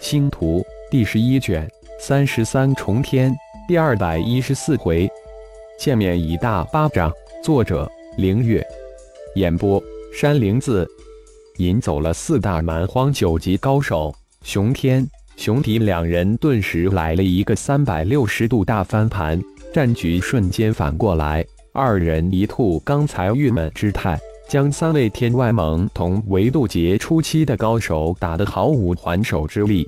星图第十一卷三十三重天第二百一十四回，见面一大巴掌。作者：凌月，演播：山灵子。引走了四大蛮荒九级高手，熊天、熊迪两人顿时来了一个三百六十度大翻盘，战局瞬间反过来。二人一吐刚才郁闷之态，将三位天外盟同维度劫初期的高手打得毫无还手之力。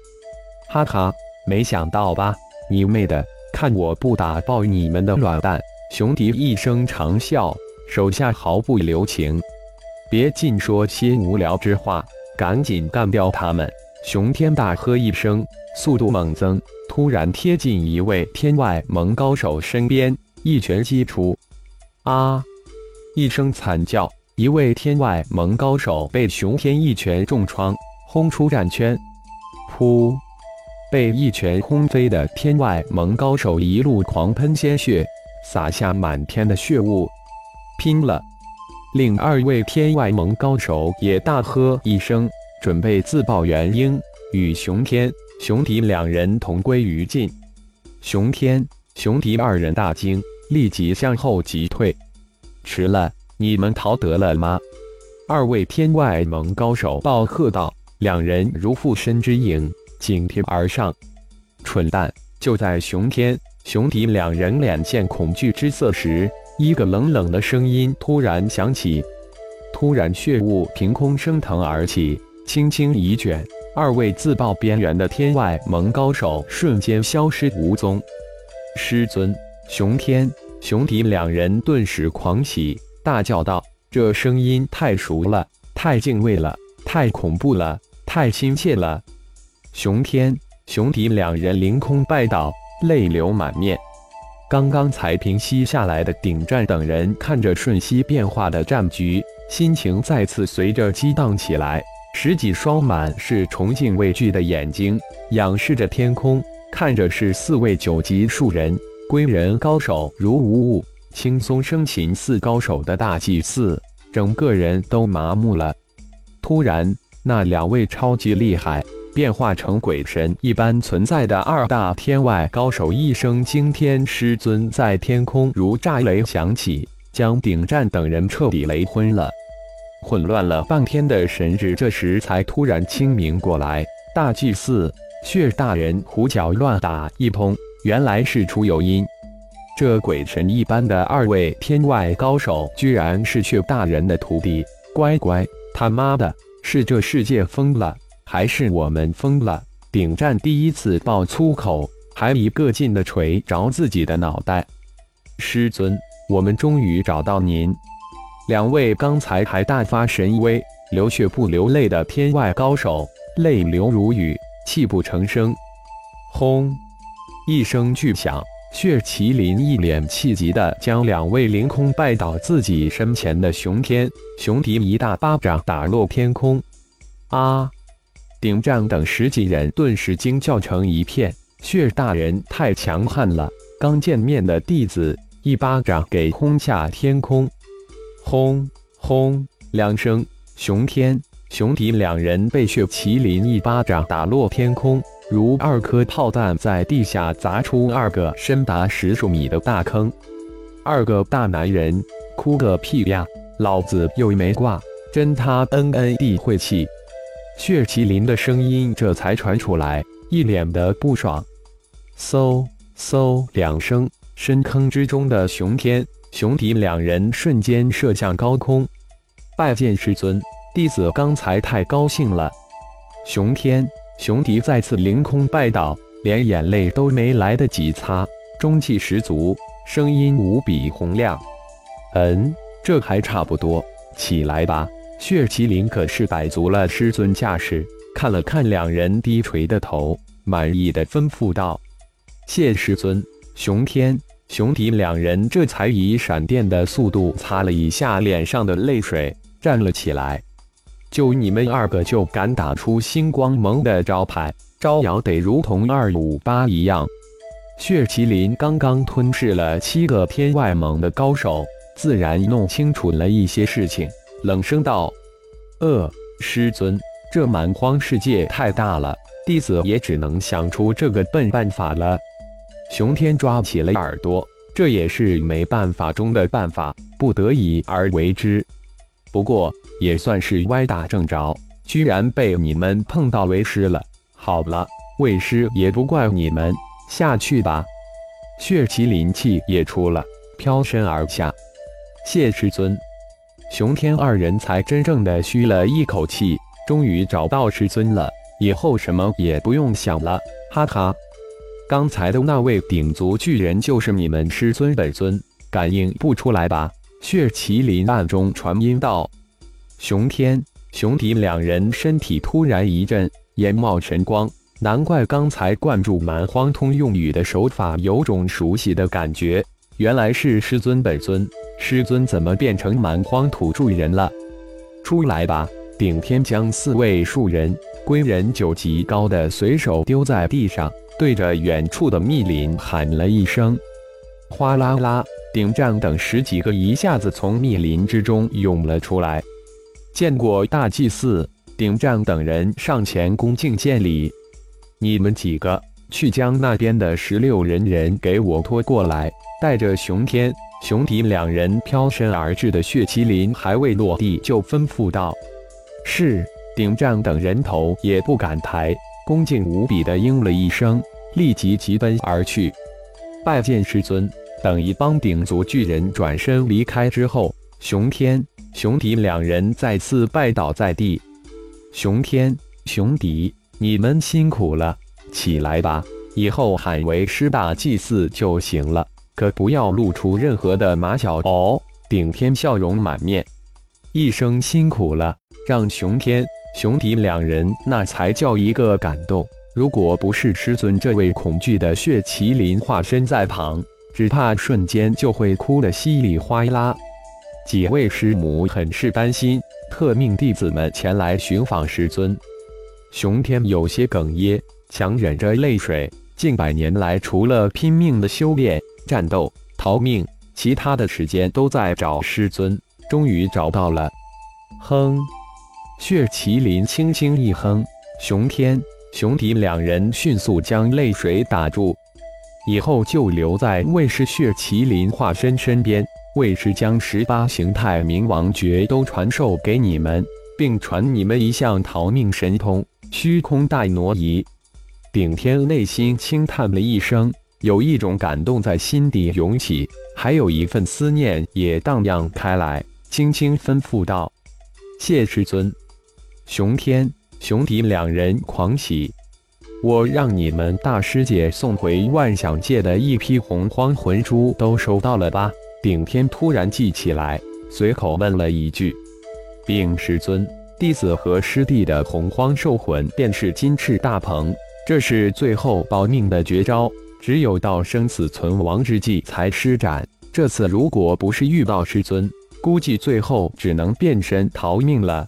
哈哈，没想到吧？你妹的，看我不打爆你们的卵蛋！熊迪一声长啸，手下毫不留情。别尽说些无聊之话，赶紧干掉他们！熊天大喝一声，速度猛增，突然贴近一位天外盟高手身边，一拳击出。啊！一声惨叫，一位天外盟高手被熊天一拳重创，轰出战圈。噗！被一拳轰飞的天外盟高手一路狂喷鲜血，洒下满天的血雾。拼了！另二位天外盟高手也大喝一声，准备自爆元婴，与熊天、熊迪两人同归于尽。熊天、熊迪二人大惊，立即向后急退。迟了，你们逃得了吗？二位天外盟高手暴喝道。两人如附身之影，紧贴而上。蠢蛋！就在熊天、熊迪两人脸现恐惧之色时。一个冷冷的声音突然响起，突然血雾凭空升腾而起，轻轻一卷，二位自爆边缘的天外盟高手瞬间消失无踪。师尊，熊天、熊迪两人顿时狂喜，大叫道：“这声音太熟了，太敬畏了，太恐怖了，太亲切了！”熊天、熊迪两人凌空拜倒，泪流满面。刚刚才平息下来的顶战等人看着瞬息变化的战局，心情再次随着激荡起来。十几双满是崇敬畏惧的眼睛仰视着天空，看着是四位九级树人归人高手如无物，轻松生擒四高手的大祭司，整个人都麻木了。突然，那两位超级厉害。变化成鬼神一般存在的二大天外高手一声惊天师尊，在天空如炸雷响起，将顶战等人彻底雷昏了。混乱了半天的神智这时才突然清明过来。大祭司血大人胡搅乱打一通，原来是出有因。这鬼神一般的二位天外高手，居然是血大人的徒弟。乖乖，他妈的，是这世界疯了！还是我们疯了！顶战第一次爆粗口，还一个劲的捶着自己的脑袋。师尊，我们终于找到您！两位刚才还大发神威、流血不流泪的天外高手，泪流如雨，泣不成声。轰！一声巨响，血麒麟一脸气急的将两位凌空拜倒自己身前的熊天、熊迪一大巴掌打落天空。啊！顶战等十几人顿时惊叫成一片，血大人太强悍了！刚见面的弟子一巴掌给轰下天空，轰轰两声，熊天、熊迪两人被血麒麟一巴掌打落天空，如二颗炮弹在地下砸出二个深达十数米的大坑。二个大男人哭个屁呀！老子又没挂，真他 N N 地晦气！血麒麟的声音这才传出来，一脸的不爽。嗖嗖两声，深坑之中的熊天、熊迪两人瞬间射向高空。拜见师尊，弟子刚才太高兴了。熊天、熊迪再次凌空拜倒，连眼泪都没来得及擦，中气十足，声音无比洪亮。嗯，这还差不多，起来吧。血麒麟可是摆足了师尊架势，看了看两人低垂的头，满意的吩咐道：“谢师尊。”熊天、熊迪两人这才以闪电的速度擦了一下脸上的泪水，站了起来。就你们二个就敢打出星光盟的招牌，招摇得如同二五八一样。血麒麟刚刚吞噬了七个天外盟的高手，自然弄清楚了一些事情。冷声道：“呃，师尊，这蛮荒世界太大了，弟子也只能想出这个笨办法了。熊天抓起了耳朵，这也是没办法中的办法，不得已而为之。不过也算是歪打正着，居然被你们碰到为师了。好了，为师也不怪你们，下去吧。血麒麟气也出了，飘身而下。谢师尊，熊天二人才真正的吁了一口气，终于找到师尊了，以后什么也不用想了。哈哈，刚才的那位鼎族巨人就是你们师尊本尊，感应不出来吧？血麒麟暗中传音道。熊天、熊迪两人身体突然一震，眼冒神光。难怪刚才灌注蛮荒通用语的手法有种熟悉的感觉，原来是师尊本尊。师尊怎么变成蛮荒土著人了？出来吧！顶天将四位树人、归人九级高的随手丢在地上，对着远处的密林喊了一声：“哗啦啦！”顶战等十几个一下子从密林之中涌了出来。见过大祭司，顶战等人上前恭敬见礼。你们几个去将那边的十六人人给我拖过来，带着熊天、熊迪两人飘身而至的血麒麟还未落地，就吩咐道：“是。”顶战等人头也不敢抬，恭敬无比的应了一声，立即急奔而去，拜见师尊。等一帮顶族巨人转身离开之后，熊天、熊迪两人再次拜倒在地。熊天、熊迪。你们辛苦了，起来吧。以后喊为师大祭祀就行了，可不要露出任何的马脚哦。顶天笑容满面，一声辛苦了，让熊天、熊迪两人那才叫一个感动。如果不是师尊这位恐惧的血麒麟化身在旁，只怕瞬间就会哭得稀里哗啦。几位师母很是担心，特命弟子们前来寻访师尊。熊天有些哽咽，强忍着泪水。近百年来，除了拼命的修炼、战斗、逃命，其他的时间都在找师尊。终于找到了。哼！血麒麟轻轻一哼，熊天、熊迪两人迅速将泪水打住。以后就留在卫士血麒麟化身身边，为师将十八形态冥王诀都传授给你们，并传你们一项逃命神通。虚空大挪移，顶天内心轻叹了一声，有一种感动在心底涌起，还有一份思念也荡漾开来，轻轻吩咐道：“谢师尊。”熊天、熊迪两人狂喜：“我让你们大师姐送回万想界的一批洪荒魂珠都收到了吧？”顶天突然记起来，随口问了一句：“禀师尊。”弟子和师弟的洪荒兽魂便是金翅大鹏，这是最后保命的绝招，只有到生死存亡之际才施展。这次如果不是遇到师尊，估计最后只能变身逃命了。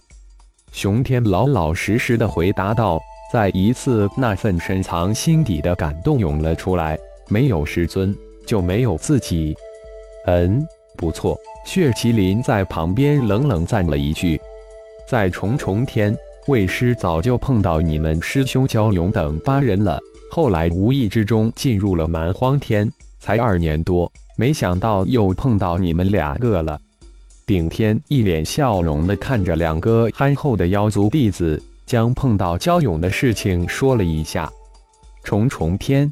熊天老老实实的回答道。再一次，那份深藏心底的感动涌了出来。没有师尊，就没有自己。嗯，不错。血麒麟在旁边冷冷赞了一句。在重重天，魏师早就碰到你们师兄焦勇等八人了。后来无意之中进入了蛮荒天，才二年多，没想到又碰到你们两个了。顶天一脸笑容的看着两个憨厚的妖族弟子，将碰到焦勇的事情说了一下。重重天，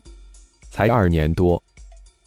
才二年多。